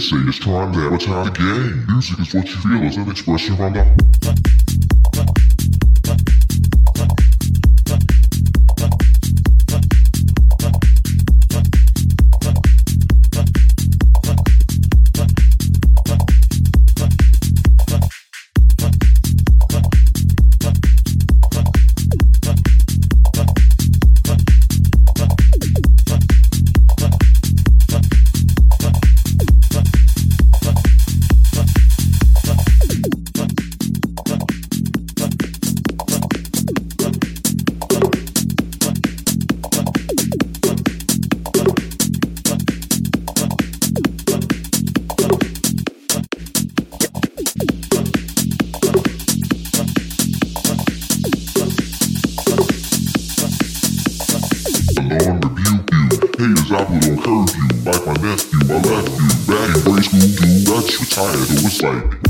say it's time to advertise the game. Music is what you feel as an expression from the tired, was like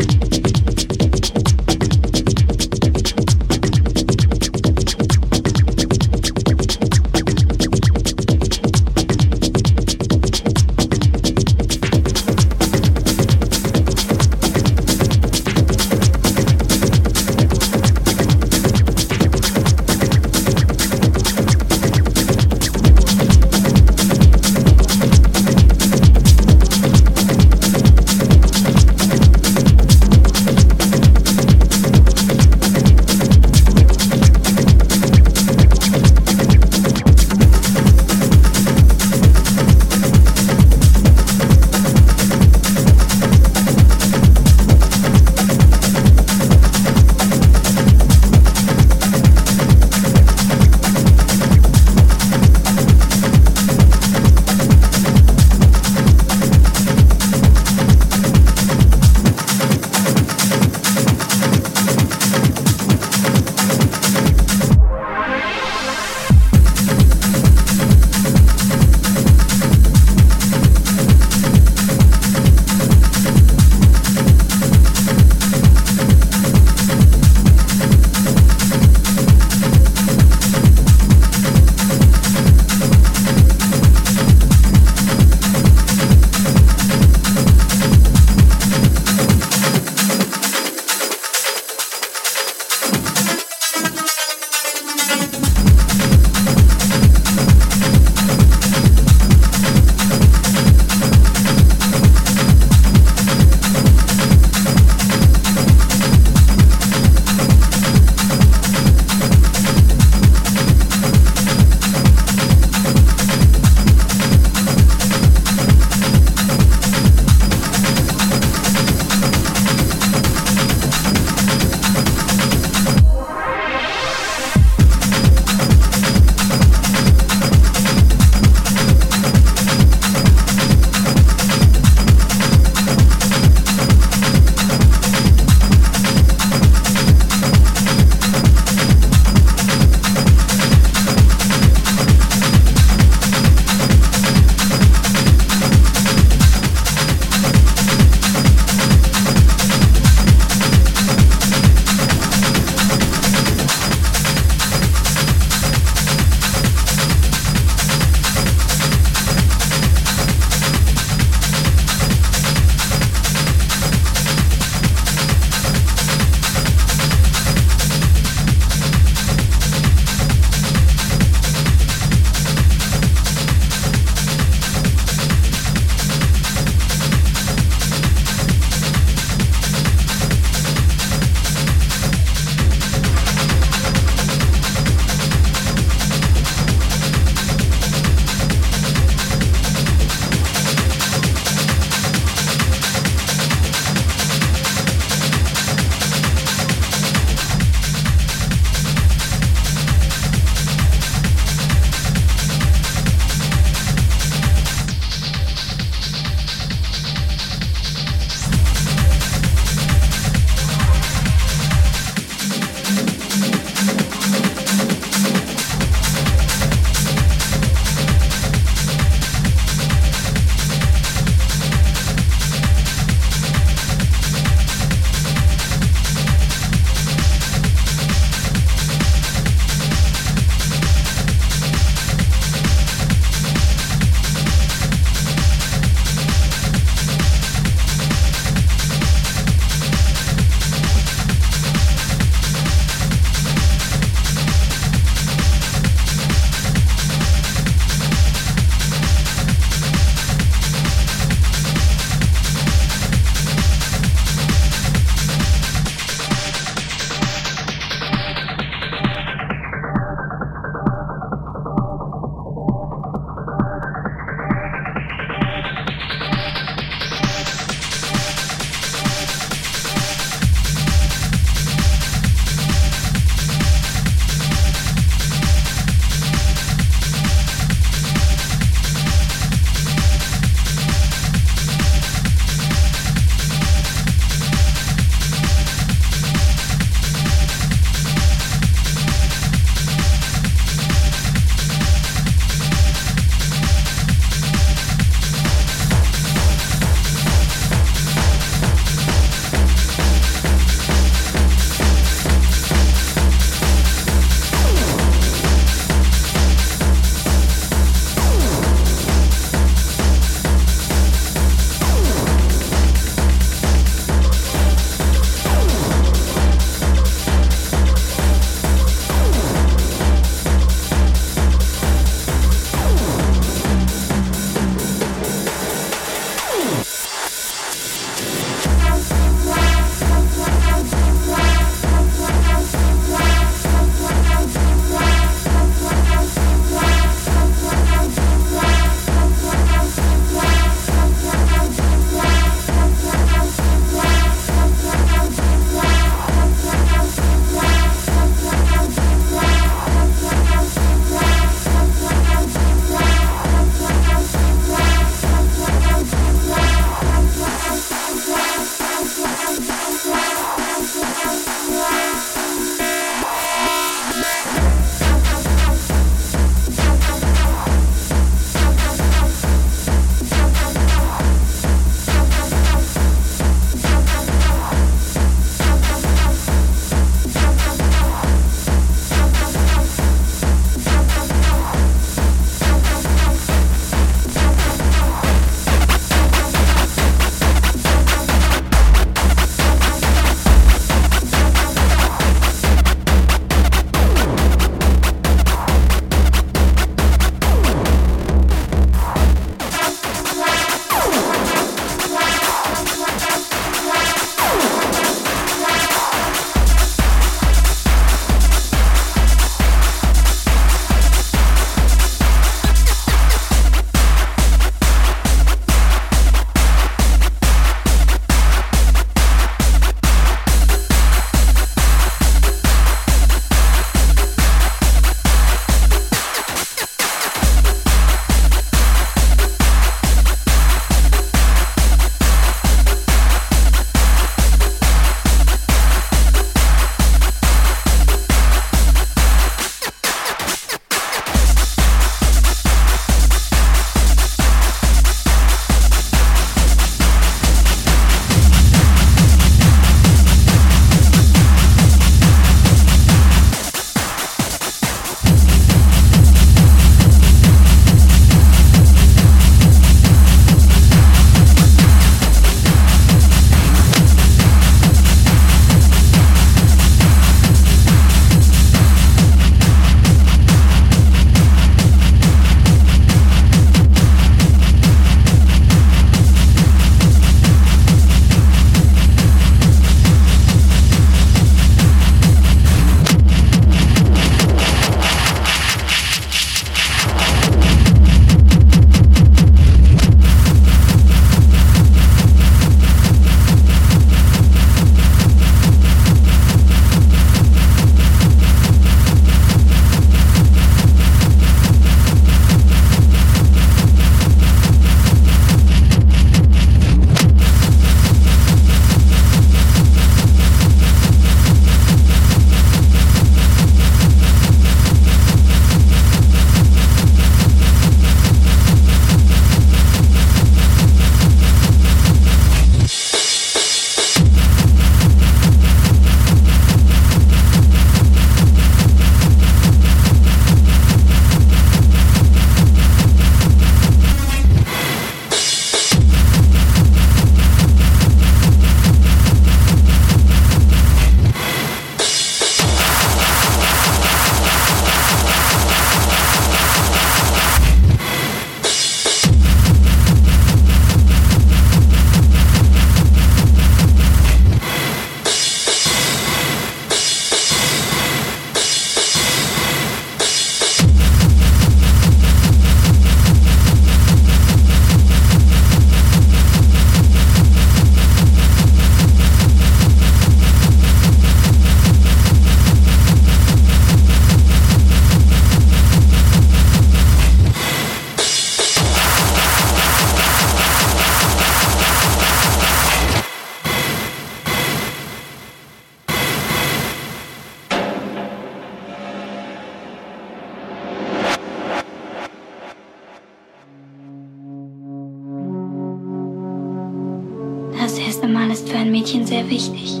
Mädchen sehr wichtig.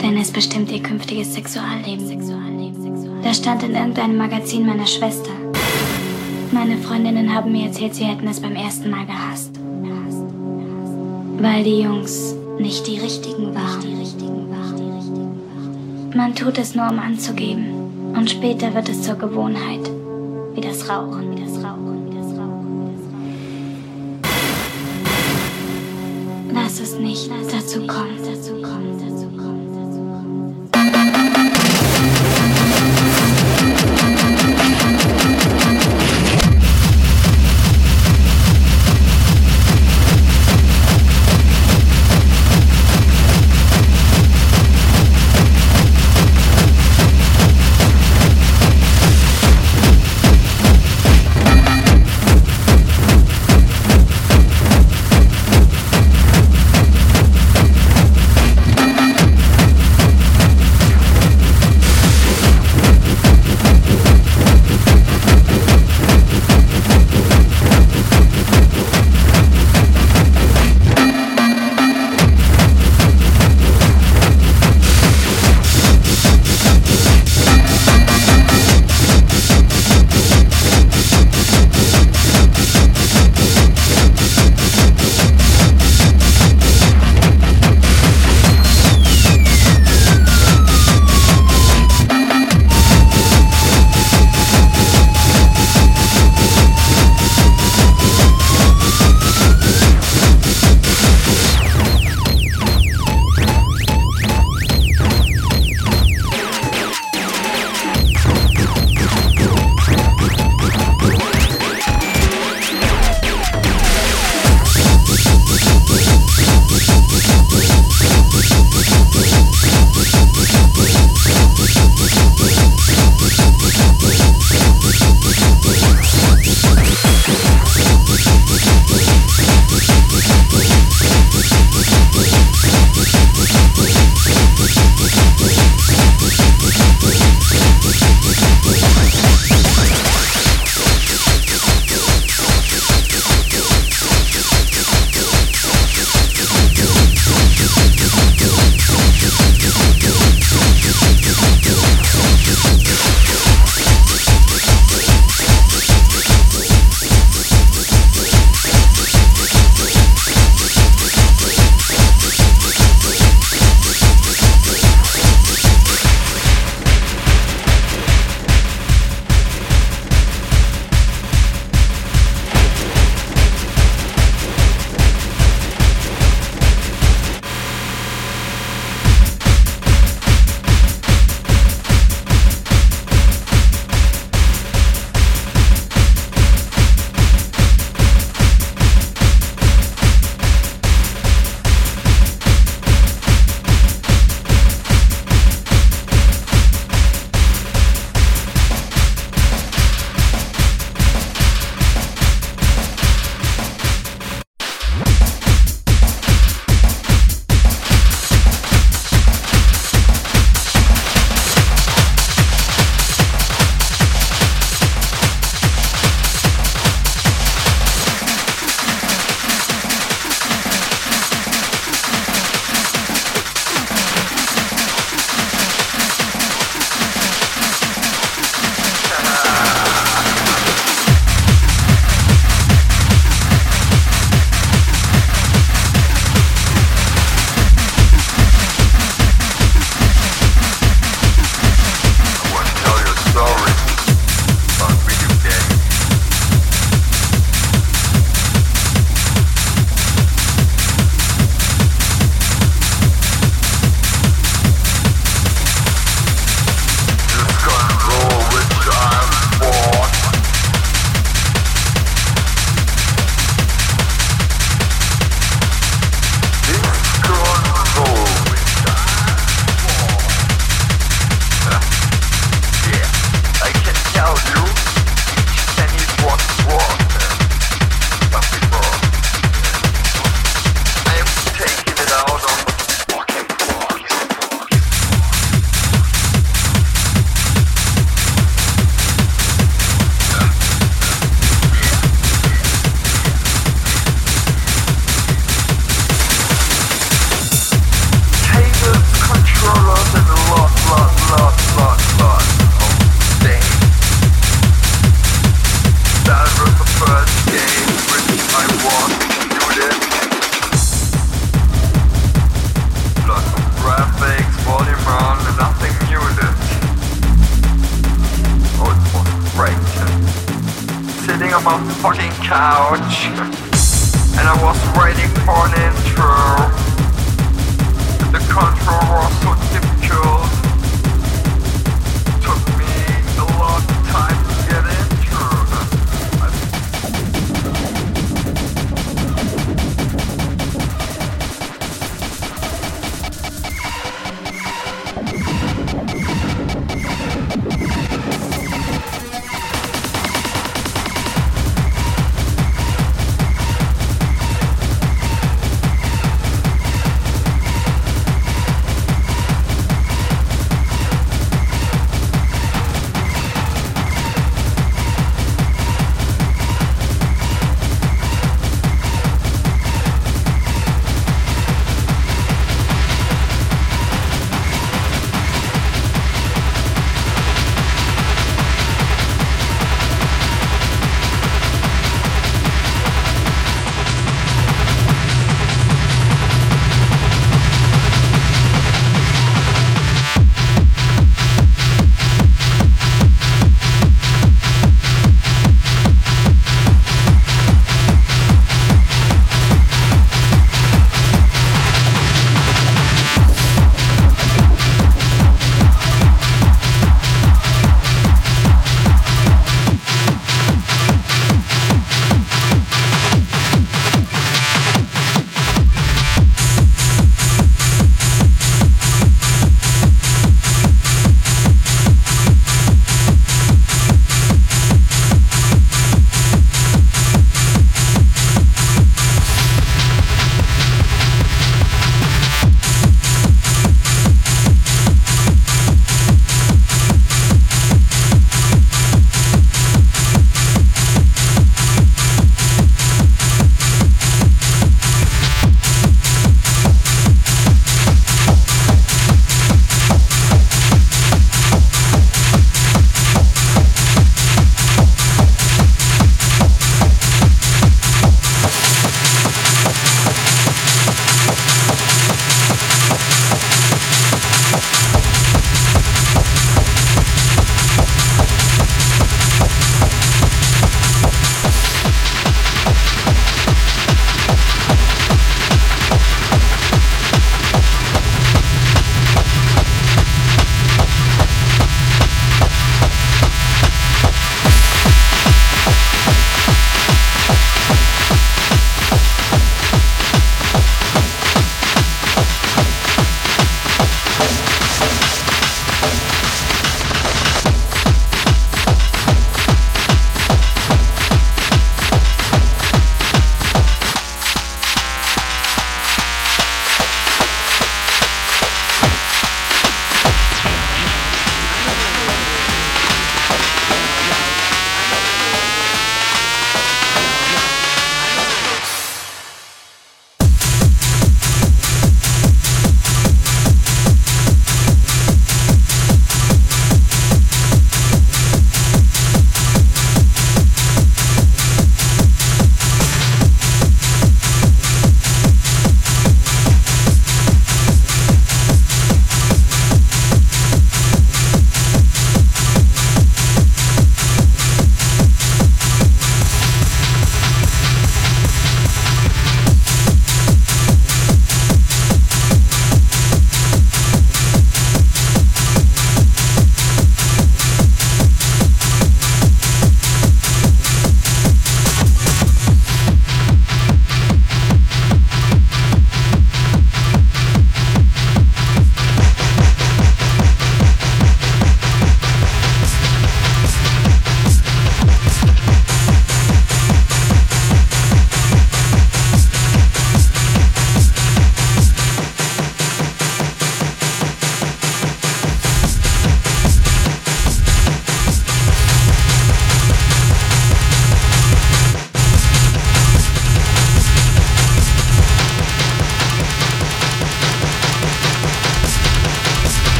Denn es bestimmt ihr künftiges Sexualleben. Da stand in irgendeinem Magazin meiner Schwester. Meine Freundinnen haben mir erzählt, sie hätten es beim ersten Mal gehasst. Weil die Jungs nicht die richtigen waren. Man tut es nur, um anzugeben. Und später wird es zur Gewohnheit. Wie das Rauchen, wie das Rauchen, Lass es nicht dazu kommen,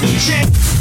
Check.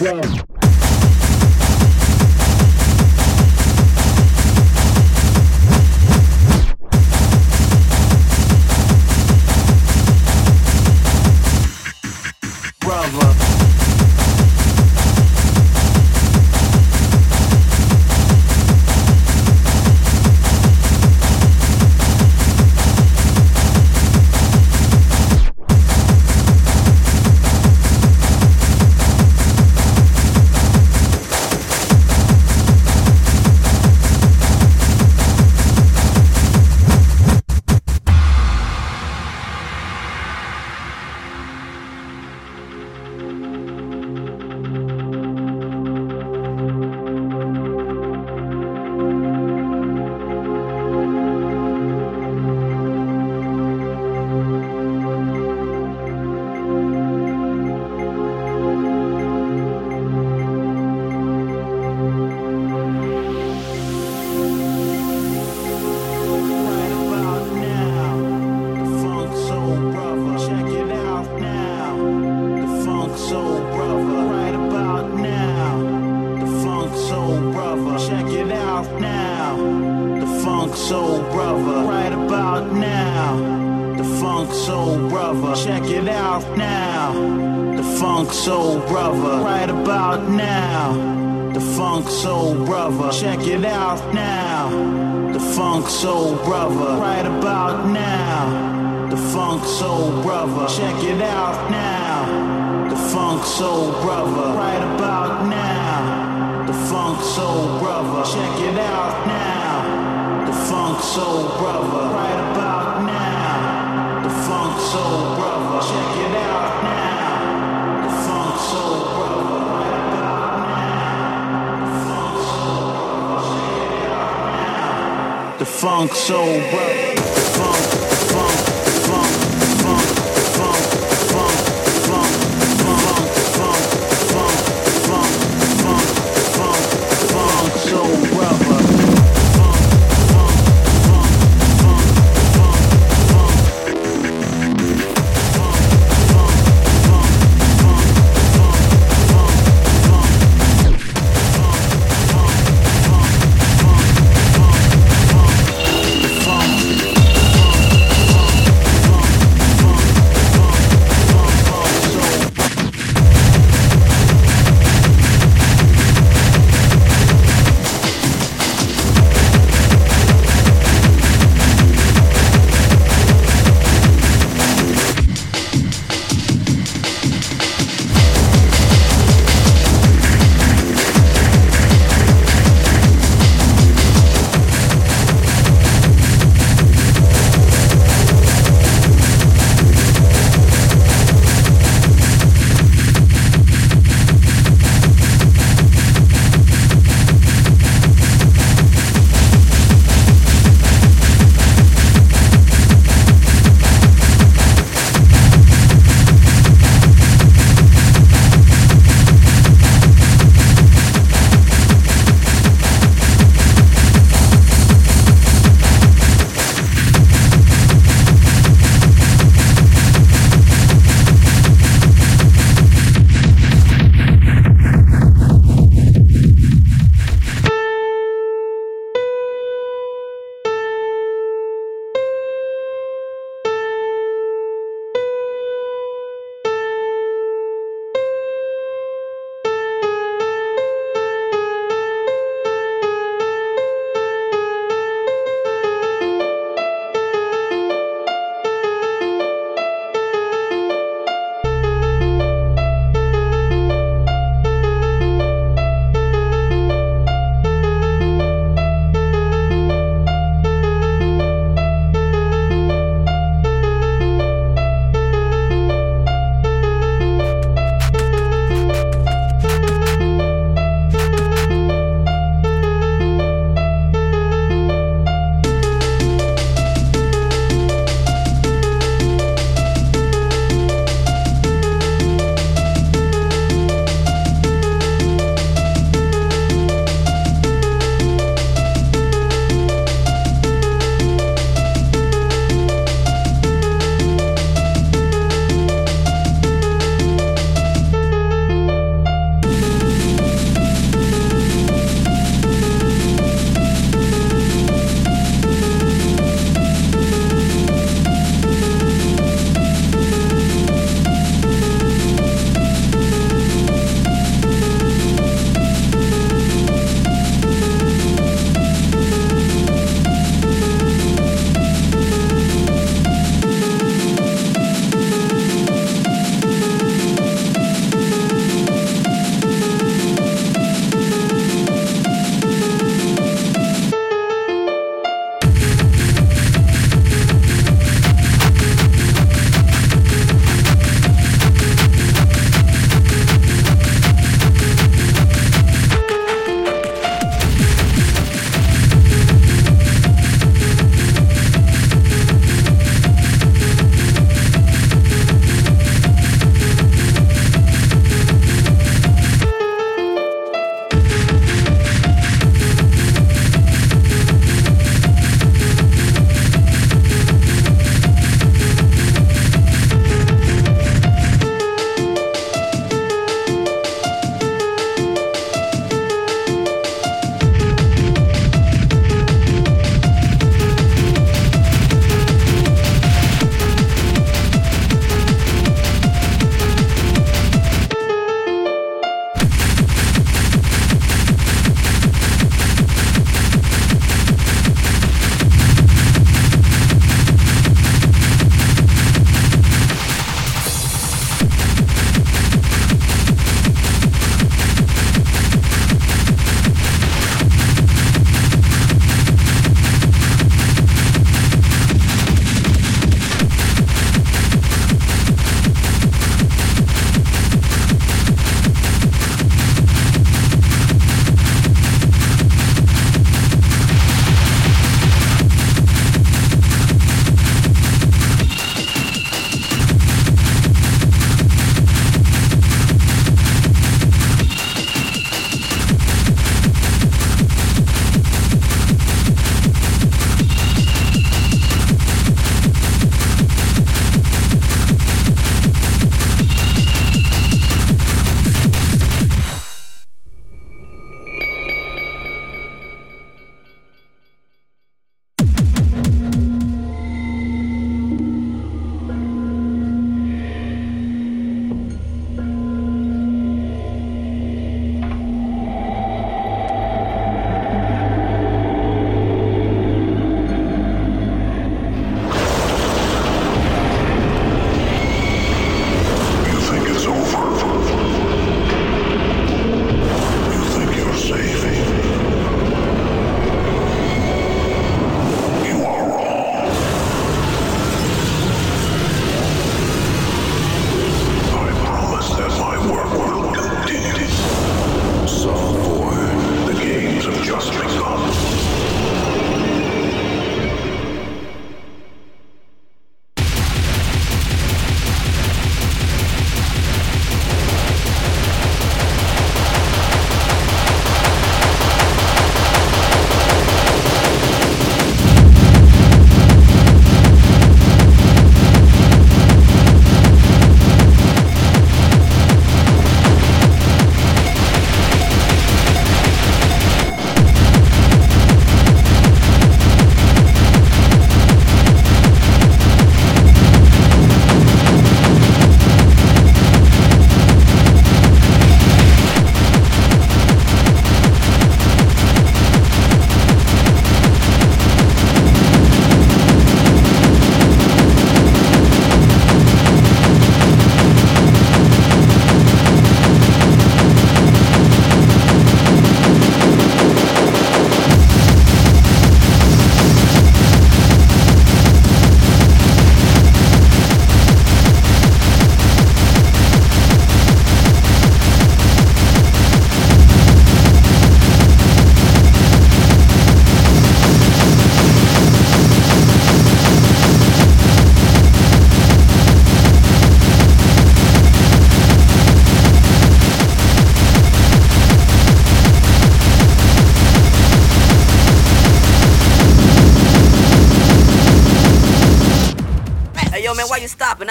well.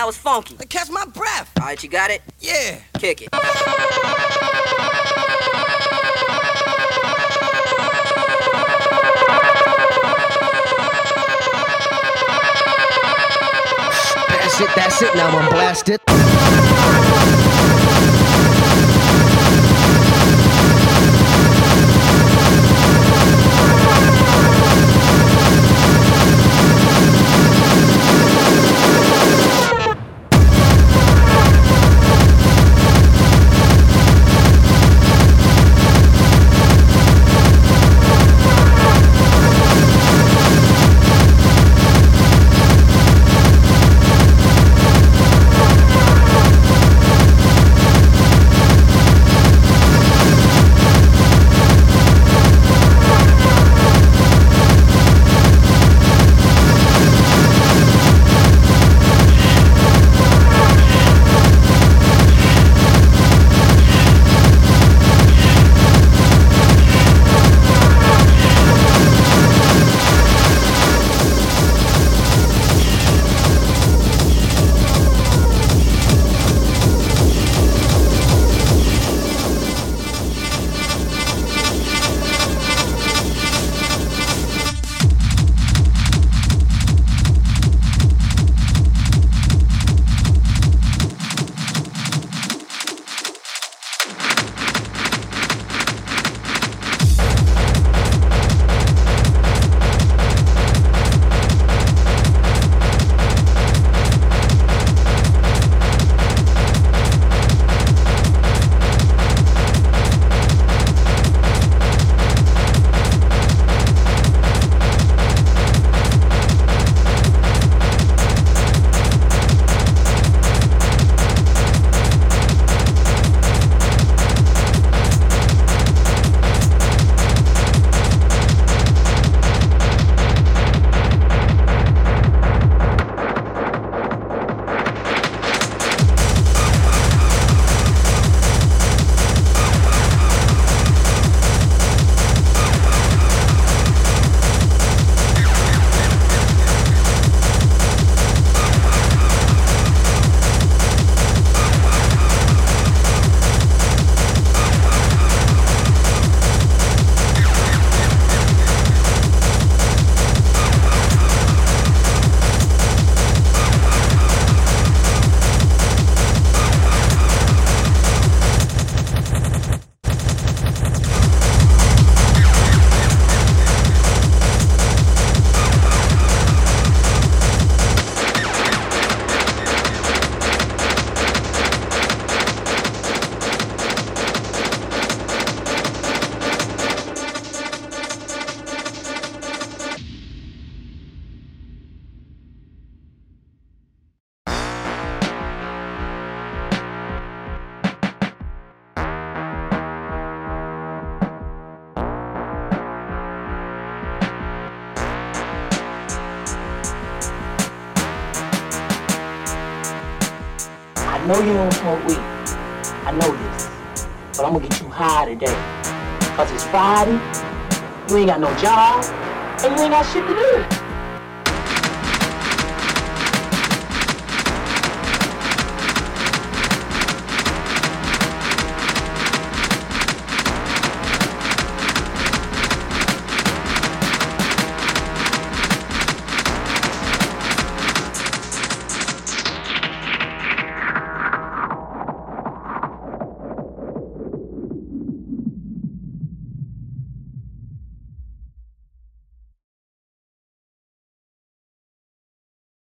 That was funky. I catch my breath. All right, you got it?